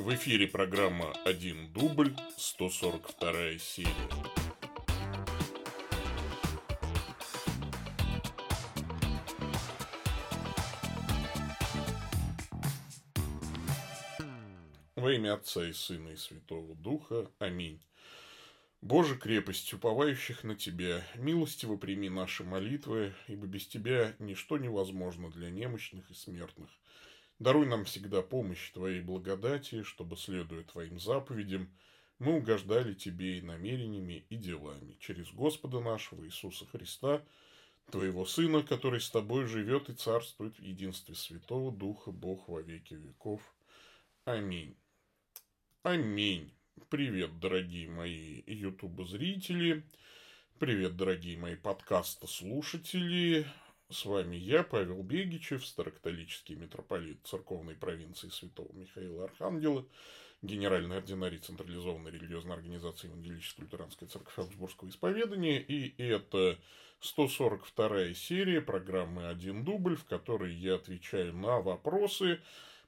В эфире программа «Один дубль», 142 серия. Во имя Отца и Сына и Святого Духа. Аминь. Боже, крепость уповающих на Тебя, милостиво прими наши молитвы, ибо без Тебя ничто невозможно для немощных и смертных. Даруй нам всегда помощь Твоей благодати, чтобы, следуя Твоим заповедям, мы угождали Тебе и намерениями, и делами. Через Господа нашего Иисуса Христа, Твоего Сына, который с Тобой живет и царствует в единстве Святого Духа, Бог во веки веков. Аминь. Аминь. Привет, дорогие мои ютуб-зрители. Привет, дорогие мои подкаста-слушатели. С вами я, Павел Бегичев, старокатолический митрополит церковной провинции Святого Михаила Архангела, генеральный ординарий централизованной религиозной организации Евангелической лютеранской церкви Аугсбургского исповедания. И это 142 серия программы «Один дубль», в которой я отвечаю на вопросы,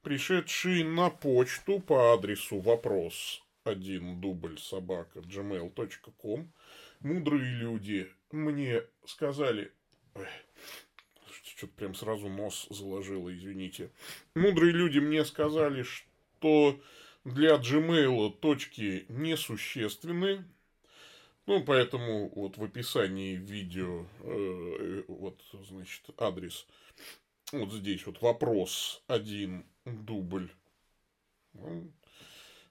пришедшие на почту по адресу вопрос один дубль собака gmail.com. Мудрые люди мне сказали... Что-то прям сразу нос заложило, извините. Мудрые люди мне сказали, что для Gmail точки несущественны. Ну, поэтому вот в описании видео, э, вот, значит, адрес, вот здесь вот вопрос один дубль.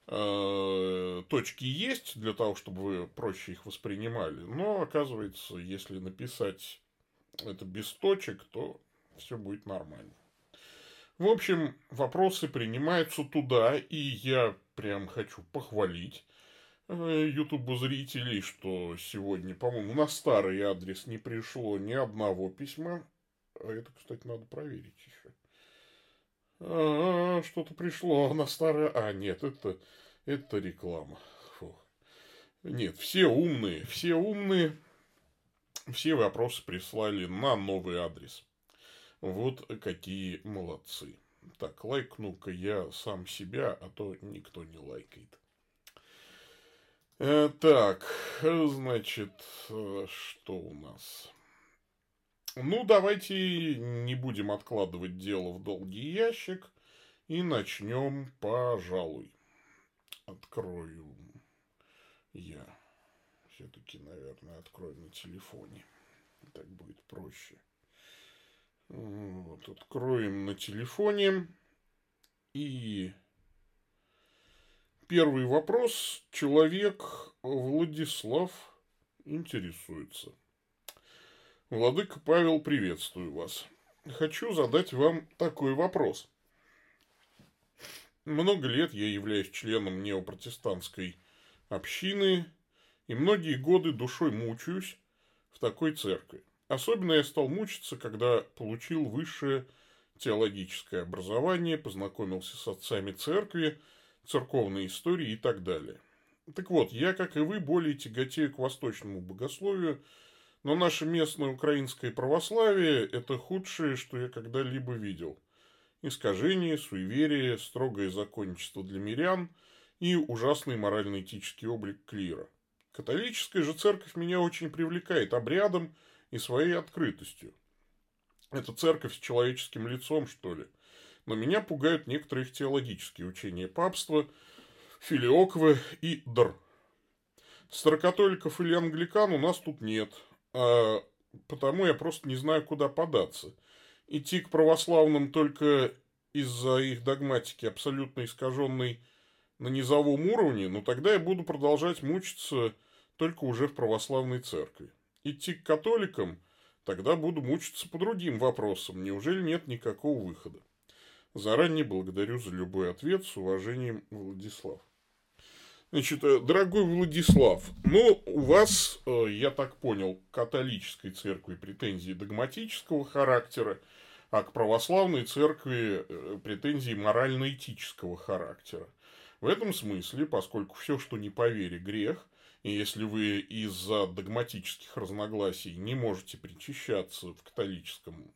Э, точки есть для того, чтобы вы проще их воспринимали. Но, оказывается, если написать это без точек, то все будет нормально. В общем, вопросы принимаются туда, и я прям хочу похвалить ютубу зрителей, что сегодня, по-моему, на старый адрес не пришло ни одного письма. А это, кстати, надо проверить еще. А, что-то пришло на старое... А, нет, это, это реклама. Фу. Нет, все умные, все умные, все вопросы прислали на новый адрес. Вот какие молодцы. Так, лайкну-ка я сам себя, а то никто не лайкает. Э, так, значит, э, что у нас? Ну, давайте не будем откладывать дело в долгий ящик и начнем, пожалуй. Открою я. Все-таки, наверное, открою на телефоне. Так будет проще. Вот, откроем на телефоне. И первый вопрос. Человек Владислав интересуется. Владыка Павел, приветствую вас. Хочу задать вам такой вопрос. Много лет я являюсь членом неопротестантской общины, и многие годы душой мучаюсь в такой церкви. Особенно я стал мучиться, когда получил высшее теологическое образование, познакомился с отцами церкви, церковной истории и так далее. Так вот, я, как и вы, более тяготею к восточному богословию – но наше местное украинское православие – это худшее, что я когда-либо видел. Искажение, суеверие, строгое законничество для мирян и ужасный морально-этический облик клира. Католическая же церковь меня очень привлекает обрядом и своей открытостью. Это церковь с человеческим лицом, что ли. Но меня пугают некоторые их теологические учения папства, филиоквы и др. Старокатоликов или англикан у нас тут нет, а потому я просто не знаю, куда податься. Идти к православным только из-за их догматики абсолютно искаженной на низовом уровне, но тогда я буду продолжать мучиться только уже в православной церкви. Идти к католикам, тогда буду мучиться по другим вопросам. Неужели нет никакого выхода? Заранее благодарю за любой ответ. С уважением, Владислав. Значит, э, дорогой Владислав, ну, у вас, э, я так понял, к католической церкви претензии догматического характера, а к православной церкви э, претензии морально-этического характера. В этом смысле, поскольку все, что не по вере, грех, и если вы из-за догматических разногласий не можете причащаться в католическом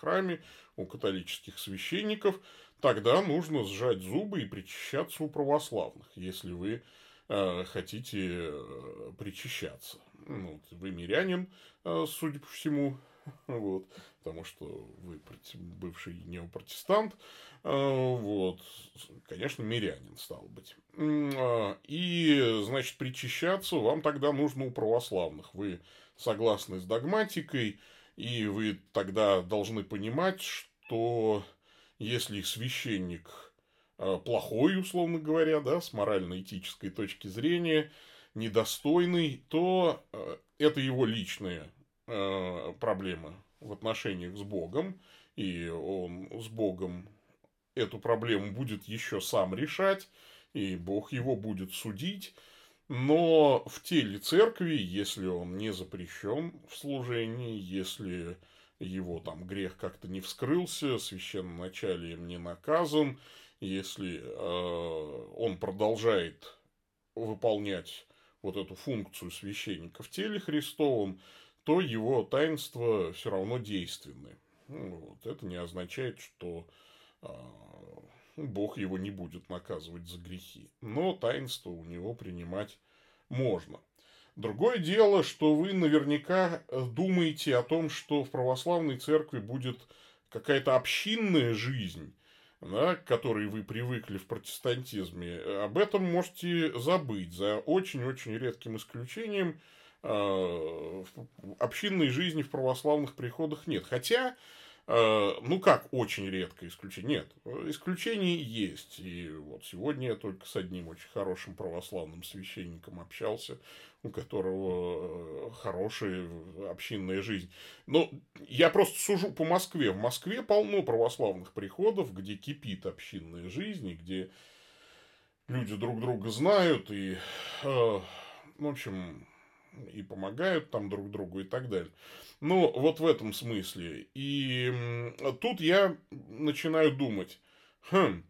храме у католических священников, тогда нужно сжать зубы и причащаться у православных, если вы э, хотите э, причащаться. Ну, вы мирянин, э, судя по всему, вот, потому что вы бывший неопротестант, э, вот, конечно, мирянин стал быть. Э, и, значит, причащаться вам тогда нужно у православных. Вы согласны с догматикой, и вы тогда должны понимать, что если священник э, плохой, условно говоря, да, с морально-этической точки зрения, недостойный, то это его личная э, проблемы в отношениях с Богом, и он с Богом эту проблему будет еще сам решать, и Бог его будет судить. Но в теле церкви, если он не запрещен в служении, если его там грех как-то не вскрылся, священноначалием не наказан, если э, он продолжает выполнять вот эту функцию священника в теле Христовом, то его таинства все равно действенны. Ну, вот. Это не означает, что а, Бог его не будет наказывать за грехи. Но таинство у него принимать можно. Другое дело, что вы наверняка думаете о том, что в православной церкви будет какая-то общинная жизнь, да, к которой вы привыкли в протестантизме. Об этом можете забыть, за очень-очень редким исключением – Э, общинной жизни в православных приходах нет. Хотя, э, ну как, очень редко исключение. Нет, исключения есть. И вот сегодня я только с одним очень хорошим православным священником общался, у которого э, хорошая общинная жизнь. Но я просто сужу по Москве. В Москве полно православных приходов, где кипит общинная жизнь, и где люди друг друга знают, и, в общем, и помогают там друг другу и так далее. Ну, вот в этом смысле. И тут я начинаю думать, хм,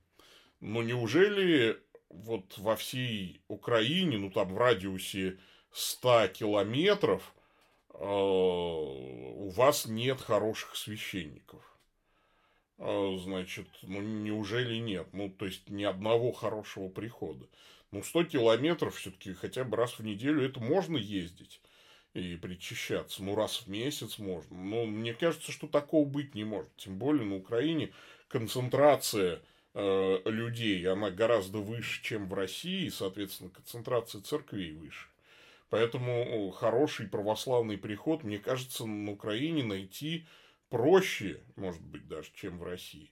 ну неужели вот во всей Украине, ну там в радиусе 100 километров, э, у вас нет хороших священников? Э, значит, ну неужели нет? Ну, то есть ни одного хорошего прихода. Ну, 100 километров все-таки хотя бы раз в неделю это можно ездить и причащаться. Ну, раз в месяц можно. Но мне кажется, что такого быть не может. Тем более на Украине концентрация э, людей, она гораздо выше, чем в России, и, соответственно, концентрация церквей выше. Поэтому хороший православный приход, мне кажется, на Украине найти проще, может быть, даже, чем в России.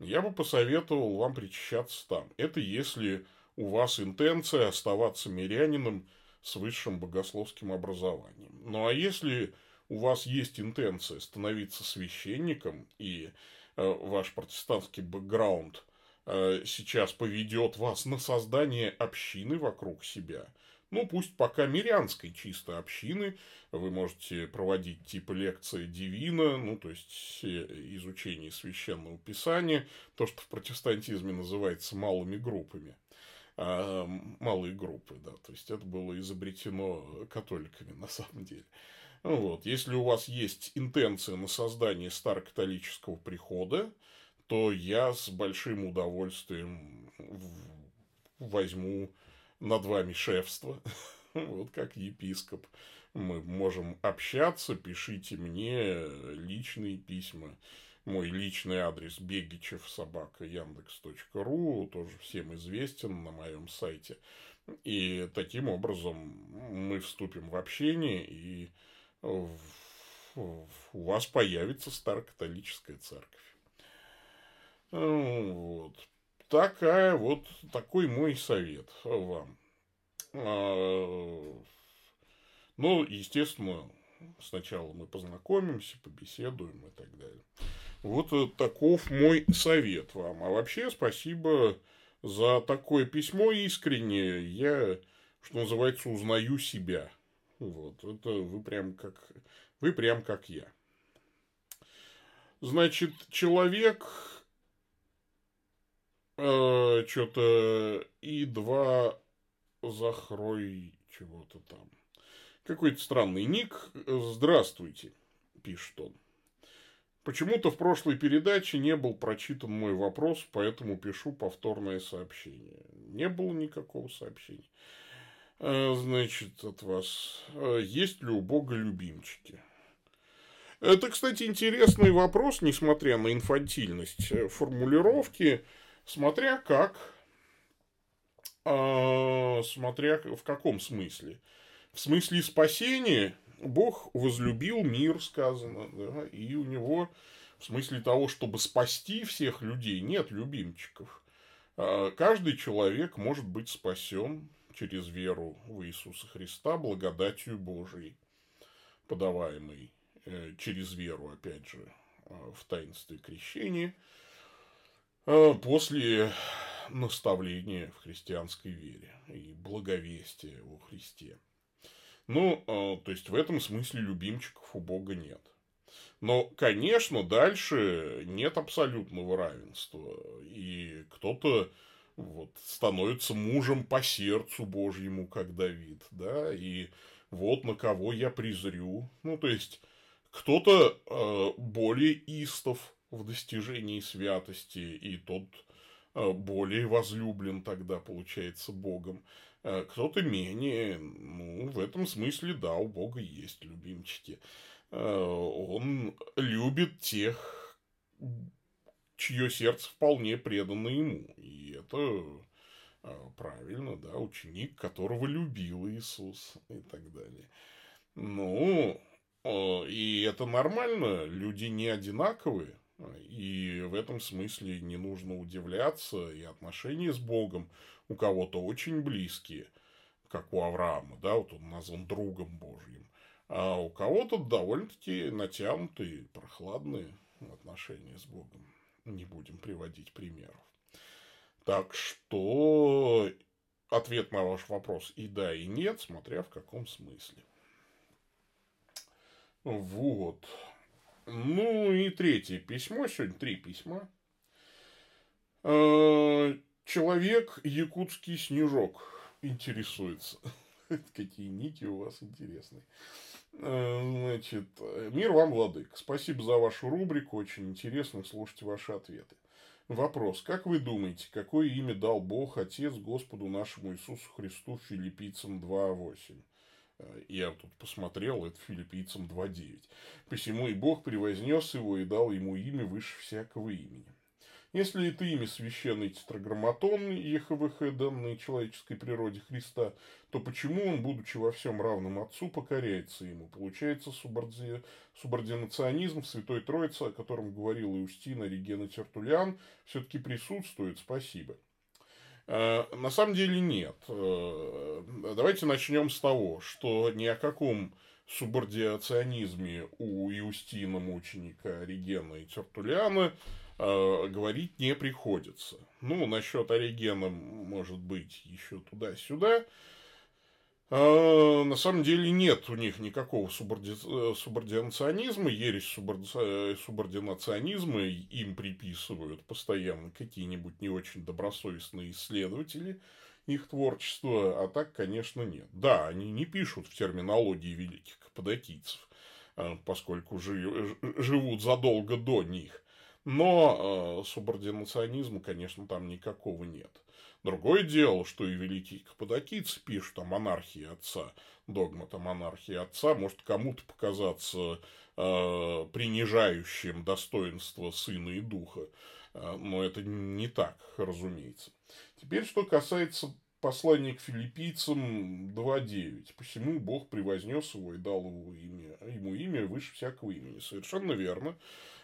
Я бы посоветовал вам причащаться там. Это если у вас интенция оставаться мирянином с высшим богословским образованием. Ну а если у вас есть интенция становиться священником, и э, ваш протестантский бэкграунд э, сейчас поведет вас на создание общины вокруг себя, ну, пусть пока мирянской чисто общины, вы можете проводить типа лекции Дивина, ну, то есть изучение священного писания, то, что в протестантизме называется малыми группами. А, малые группы, да, то есть это было изобретено католиками на самом деле. Вот. Если у вас есть интенция на создание старокатолического прихода, то я с большим удовольствием возьму над вами шефство, вот как епископ. Мы можем общаться, пишите мне личные письма мой личный адрес бегичев собака яндекс.ру тоже всем известен на моем сайте. И таким образом мы вступим в общение, и у вас появится старокатолическая церковь. Вот. Такая вот, такой мой совет вам. А, ну, естественно, сначала мы познакомимся, побеседуем и так далее. Вот э, таков мой совет вам. А вообще спасибо за такое письмо искреннее. Я, что называется, узнаю себя. Вот, это вы прям как, вы прям как я. Значит, человек э, что-то и два захрой чего-то там. Какой-то странный ник. Здравствуйте, пишет он. Почему-то в прошлой передаче не был прочитан мой вопрос, поэтому пишу повторное сообщение. Не было никакого сообщения. Э, значит, от вас. Э, есть ли у Бога любимчики? Это, кстати, интересный вопрос, несмотря на инфантильность э, формулировки, смотря как, смотря в каком смысле. В смысле спасения Бог возлюбил мир, сказано, да, и у него в смысле того, чтобы спасти всех людей, нет любимчиков. А, каждый человек может быть спасен через веру в Иисуса Христа благодатью Божией, подаваемой э, через веру, опять же, а, в таинстве крещения, а, после наставления в христианской вере и благовестия о Христе. Ну, э, то есть в этом смысле любимчиков у Бога нет. Но, конечно, дальше нет абсолютного равенства. И кто-то вот, становится мужем по сердцу Божьему, как Давид, да, и вот на кого я презрю. Ну, то есть, кто-то э, более истов в достижении святости, и тот э, более возлюблен тогда, получается, Богом. Э, кто-то менее, ну, в этом смысле, да, у Бога есть любимчики. Э, он любит тех, чье сердце вполне предано ему. И это э, правильно, да, ученик, которого любил Иисус и так далее. Ну, и это нормально, люди не одинаковые, и в этом смысле не нужно удивляться, и отношения с Богом у кого-то очень близкие, как у Авраама, да, вот он назван другом Божьим, а у кого-то довольно-таки натянутые, прохладные отношения с Богом. Не будем приводить примеров. Так что ответ на ваш вопрос и да, и нет, смотря в каком смысле. Вот. Ну и третье письмо, сегодня три письма. Человек якутский снежок интересуется. Какие ники у вас интересные. Э, значит, мир вам, владык. Спасибо за вашу рубрику. Очень интересно слушать ваши ответы. Вопрос. Как вы думаете, какое имя дал Бог Отец Господу нашему Иисусу Христу филиппийцам 2.8? Э, я тут посмотрел, это филиппийцам 2.9. Посему и Бог превознес его и дал ему имя выше всякого имени. Если это имя священный тетраграмматон ЕХВХ, данной человеческой природе Христа, то почему он, будучи во всем равным Отцу, покоряется ему? Получается суборди... субординационизм в Святой Троице, о котором говорил Иустин, Ориген и Тертулиан, все-таки присутствует. Спасибо. Э, на самом деле нет. Э, давайте начнем с того, что ни о каком субординационизме у Иустина, мученика Оригена и Тертулиана э, говорить не приходится. Ну, насчет Оригена, может быть, еще туда-сюда. А, на самом деле нет у них никакого суборди... субординационизма, ересь суборди... субординационизма им приписывают постоянно какие-нибудь не очень добросовестные исследователи их творчества, а так, конечно, нет. Да, они не пишут в терминологии великих каппадокийцев, а, поскольку живут задолго до них, но а, субординационизма, конечно, там никакого нет. Другое дело, что и великие каппадокийцы пишут о монархии отца. Догмат о монархии отца может кому-то показаться э, принижающим достоинство сына и духа. Э, но это не так, разумеется. Теперь, что касается послания к филиппийцам 2.9. Посему Бог превознес его и дал его имя, ему имя выше всякого имени. Совершенно верно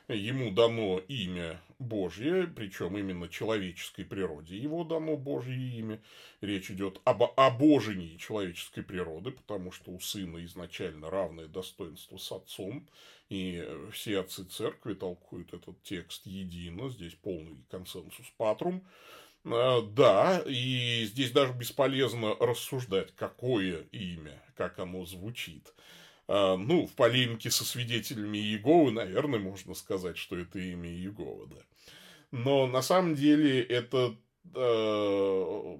ему дано имя Божье, причем именно человеческой природе его дано Божье имя. Речь идет об обожении человеческой природы, потому что у сына изначально равное достоинство с отцом, и все отцы церкви толкуют этот текст едино, здесь полный консенсус патрум. А, да, и здесь даже бесполезно рассуждать, какое имя, как оно звучит. А, ну, в полемике со свидетелями Иеговы, наверное, можно сказать, что это имя Иеговы, да. Но на самом деле это э,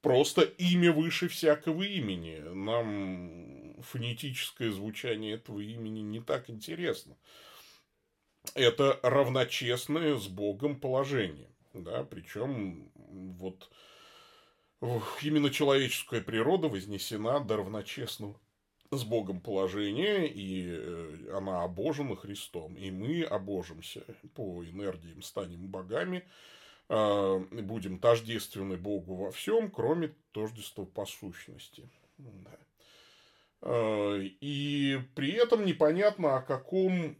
просто имя выше всякого имени. Нам фонетическое звучание этого имени не так интересно. это равночестное с Богом положение. Да, причем вот именно человеческая природа вознесена до равночестного с Богом положения, и э, она обожена Христом, и мы обожимся по энергиям, станем богами, а, будем тождественны Богу во всем, кроме тождества по сущности. Да. А, и при этом непонятно, о каком,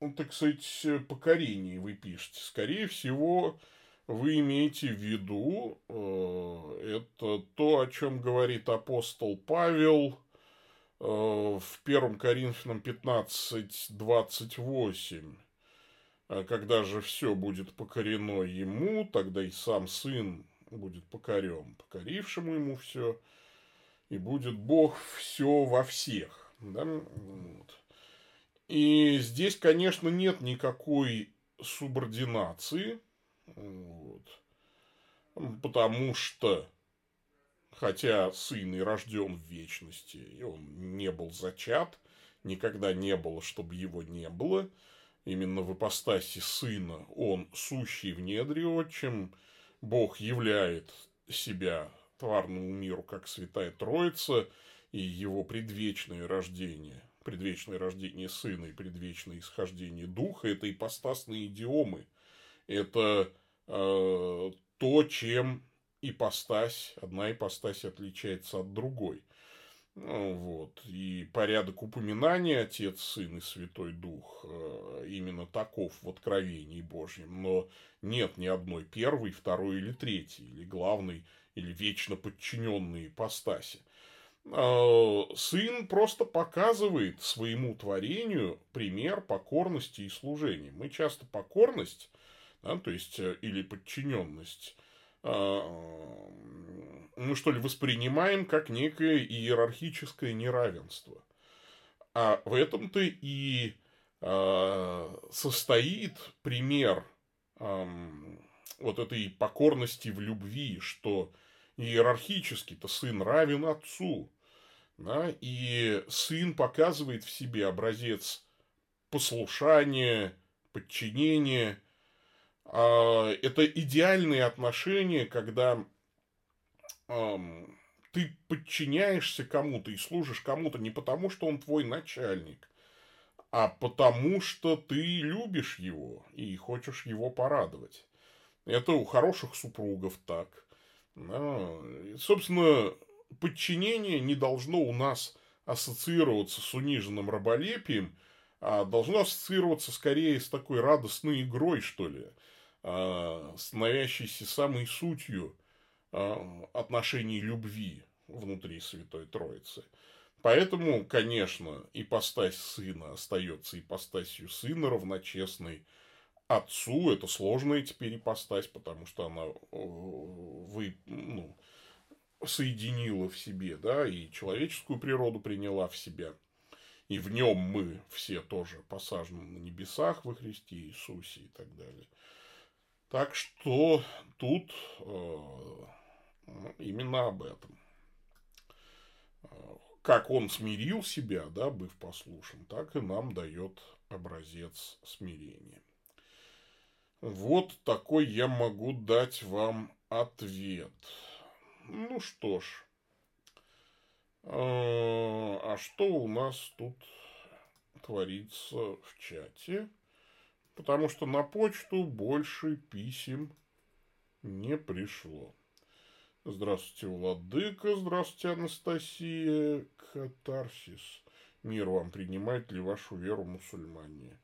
ну, так сказать, покорении вы пишете. Скорее всего, вы имеете в виду, э, это то, о чем говорит апостол Павел э, в 1 Коринфянам 15, 28. Когда же все будет покорено ему, тогда и сам сын будет покорен, покорившему ему все, и будет Бог все во всех. Да? Вот. И здесь, конечно, нет никакой субординации, вот. Потому что, хотя сын и рожден в вечности, и он не был зачат, никогда не было, чтобы его не было, именно в ипостаси сына он сущий в недре отчим, Бог являет себя тварному миру как святая Троица и его предвечное рождение, предвечное рождение сына и предвечное исхождение духа – это ипостасные идиомы. Это э, то, чем ипостась, одна ипостась отличается от другой. Ну, вот. И порядок упоминания Отец, Сын и Святой Дух э, именно таков в Откровении Божьем. Но нет ни одной первой, второй или третьей, или главной, или вечно подчиненной ипостаси. Э, сын просто показывает своему творению пример покорности и служения. Мы часто покорность да, то есть, э, или подчиненность, а, мы что ли воспринимаем как некое иерархическое неравенство. А в этом-то и а, состоит пример вот этой покорности в любви, что иерархически-то сын равен отцу, да, и сын показывает в себе образец послушания, подчинения – а, это идеальные отношения, когда ты подчиняешься кому-то и служишь кому-то не потому, что он твой начальник, а потому, что ты любишь его и хочешь его порадовать. Это у хороших супругов так. Собственно, подчинение не должно у нас ассоциироваться с униженным раболепием, а должно ассоциироваться скорее с такой радостной игрой, что ли э, становящейся самой сутью э, отношений любви внутри Святой Троицы. Поэтому, конечно, ипостась сына остается ипостасью сына равночестной отцу. Это сложная теперь ипостась, потому что она вы, ну, соединила в себе, да, и человеческую природу приняла в себя. И в нем мы все тоже посажены на небесах во Христе Иисусе и так далее. Так что тут э, именно об этом. Как он смирил себя, да, быв послушен, так и нам дает образец смирения. Вот такой я могу дать вам ответ. Ну что ж, э, а что у нас тут творится в чате? потому что на почту больше писем не пришло. Здравствуйте, Владыка, здравствуйте, Анастасия, Катарсис. Мир вам принимает ли вашу веру мусульмане?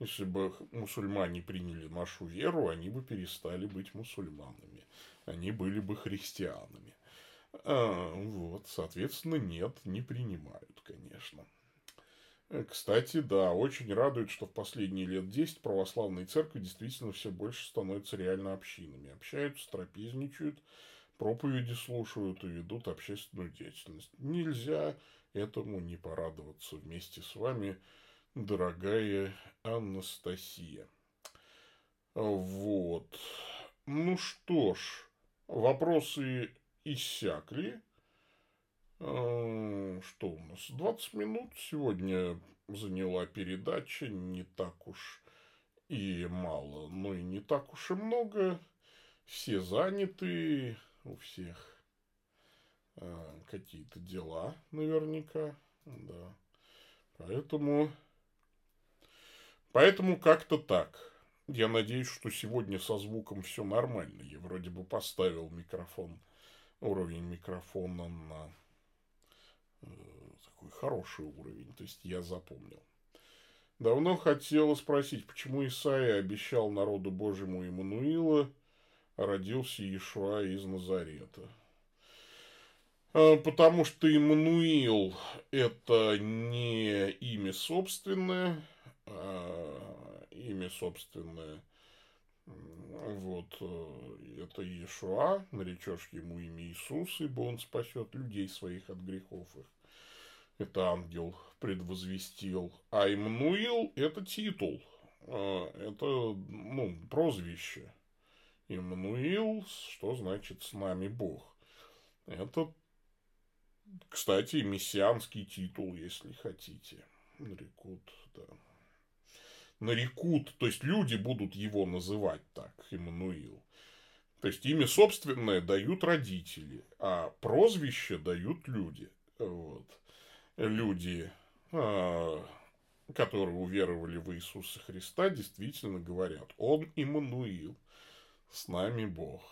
Если бы мусульмане приняли нашу веру, они бы перестали быть мусульманами. Они были бы христианами. А, вот, соответственно, нет, не принимают, конечно. Э, кстати, да, очень радует, что в последние лет 10 православные церкви действительно все больше становятся реально общинами. Общаются, трапезничают, проповеди слушают и ведут общественную деятельность. Нельзя этому не порадоваться вместе с вами, дорогая Анастасия. Вот. Ну что ж, вопросы иссякли. Э, что у нас? 20 минут сегодня заняла передача, не так уж и мало, но и не так уж и много. Все заняты, у всех э, какие-то дела наверняка, да. Поэтому, поэтому как-то так. Я надеюсь, что сегодня со звуком все нормально. Я вроде бы поставил микрофон, уровень микрофона на э, такой хороший уровень. То есть я запомнил. Давно хотела спросить, почему Исаия обещал народу Божьему Иммануила, а родился Иешуа из Назарета. А, потому что Иммануил – это не имя собственное, а имя собственное вот, э, это Иешуа, наречешь ему имя Иисус, ибо он спасет людей своих от грехов их. Это ангел предвозвестил. А Иммануил – это титул, а, это, ну, прозвище. Иммануил, что значит «с нами Бог». Это кстати, мессианский титул, если хотите. Нарекут, да. Нарекут, то есть люди будут его называть так, Иммануил. То есть имя собственное дают родители, а прозвище дают люди. Вот. Люди, а, которые уверовали в Иисуса Христа, действительно говорят, он Иммануил, с нами Бог.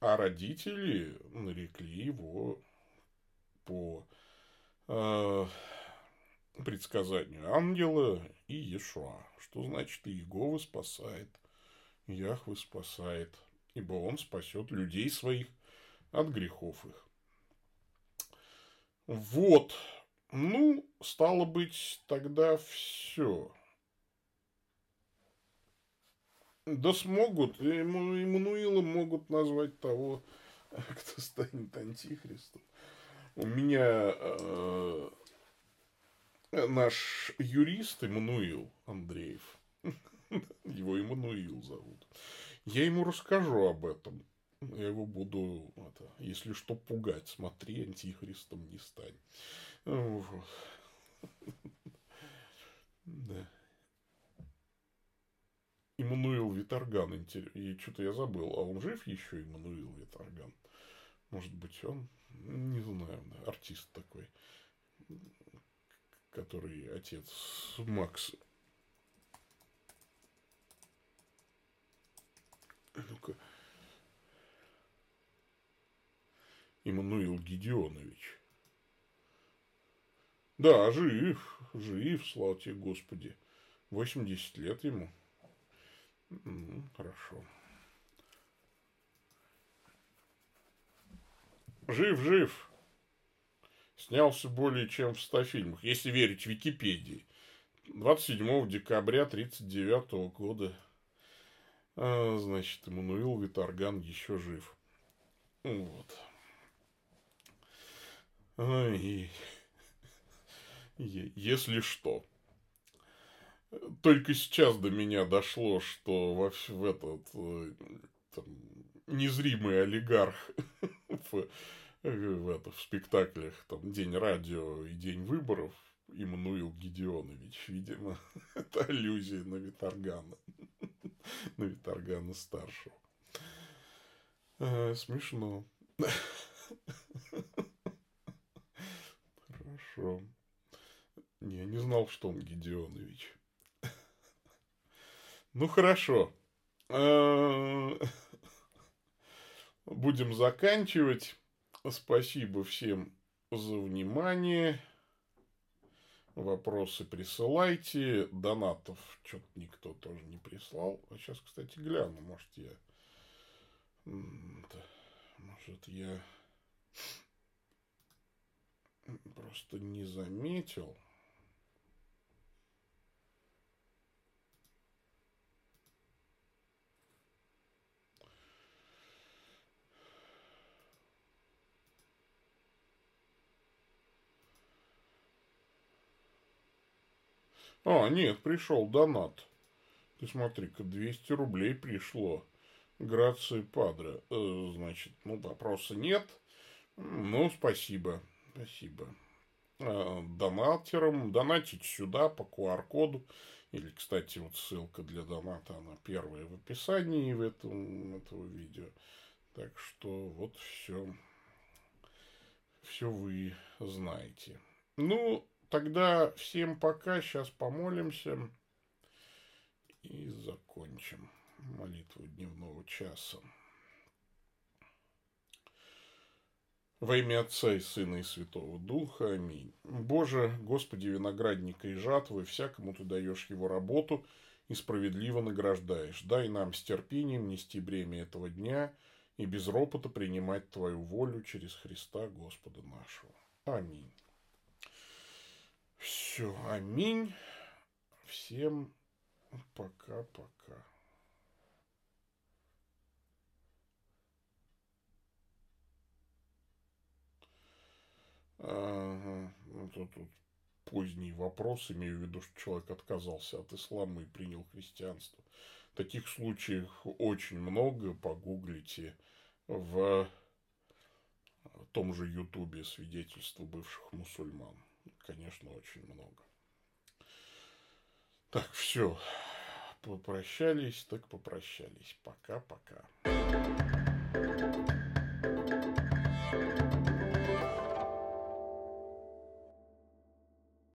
А родители нарекли его по э, предсказанию ангела и Иешуа, что значит Иегова спасает, Яхвы спасает, ибо он спасет людей своих от грехов их. Вот, ну, стало быть, тогда все. Да смогут, Иммануила могут назвать того, кто станет антихристом. У меня э, наш юрист Иммануил Андреев, его Иммануил зовут, я ему расскажу об этом. Я его буду, это, если что, пугать. Смотри, антихристом не стань. Вот. Да. Иммануил Виторган, и что-то я забыл, а он жив еще, Иммануил Виторган? Может быть, он не знаю, артист такой, который отец Макс. Ну-ка. Иммануил Гедеонович. Да, жив, жив, слава тебе, Господи. 80 лет ему. Хорошо. Жив, жив. Снялся более чем в 100 фильмах, если верить Википедии. 27 декабря 1939 года. А, значит, Эммануил Виторган еще жив. Вот. И, если что. Только сейчас до меня дошло, что во, в этот э, там, незримый олигарх в, в, это, в спектаклях там День радио и День выборов Иммануил Гедеонович, видимо, это аллюзия на Виторгана, на Виторгана старшего. А, смешно. Хорошо. Не, не знал, что он Гедеонович. Ну, хорошо. А, будем заканчивать. Спасибо всем за внимание. Вопросы присылайте. Донатов что-то никто тоже не прислал. А сейчас, кстати, гляну. Может, я... Может, я просто не заметил. А, нет, пришел донат. Ты смотри-ка, 200 рублей пришло. Грации Падре. Э, значит, ну, вопроса нет. Ну, спасибо. Спасибо. э, донатерам донатить сюда по QR-коду. Или, кстати, вот ссылка для доната, она первая в описании в этом, этого видео. Так что вот все, все вы знаете. Ну, тогда всем пока, сейчас помолимся и закончим молитву дневного часа. Во имя Отца и Сына и Святого Духа. Аминь. Боже, Господи, виноградника и жатвы, всякому Ты даешь его работу и справедливо награждаешь. Дай нам с терпением нести бремя этого дня и без ропота принимать Твою волю через Христа Господа нашего. Аминь. Все, аминь. Всем пока-пока. Ага. Это тут поздний вопрос, имею в виду, что человек отказался от ислама и принял христианство. Таких случаев очень много, погуглите в том же Ютубе свидетельства бывших мусульман. Конечно, очень много. Так, все. Попрощались, так попрощались. Пока-пока.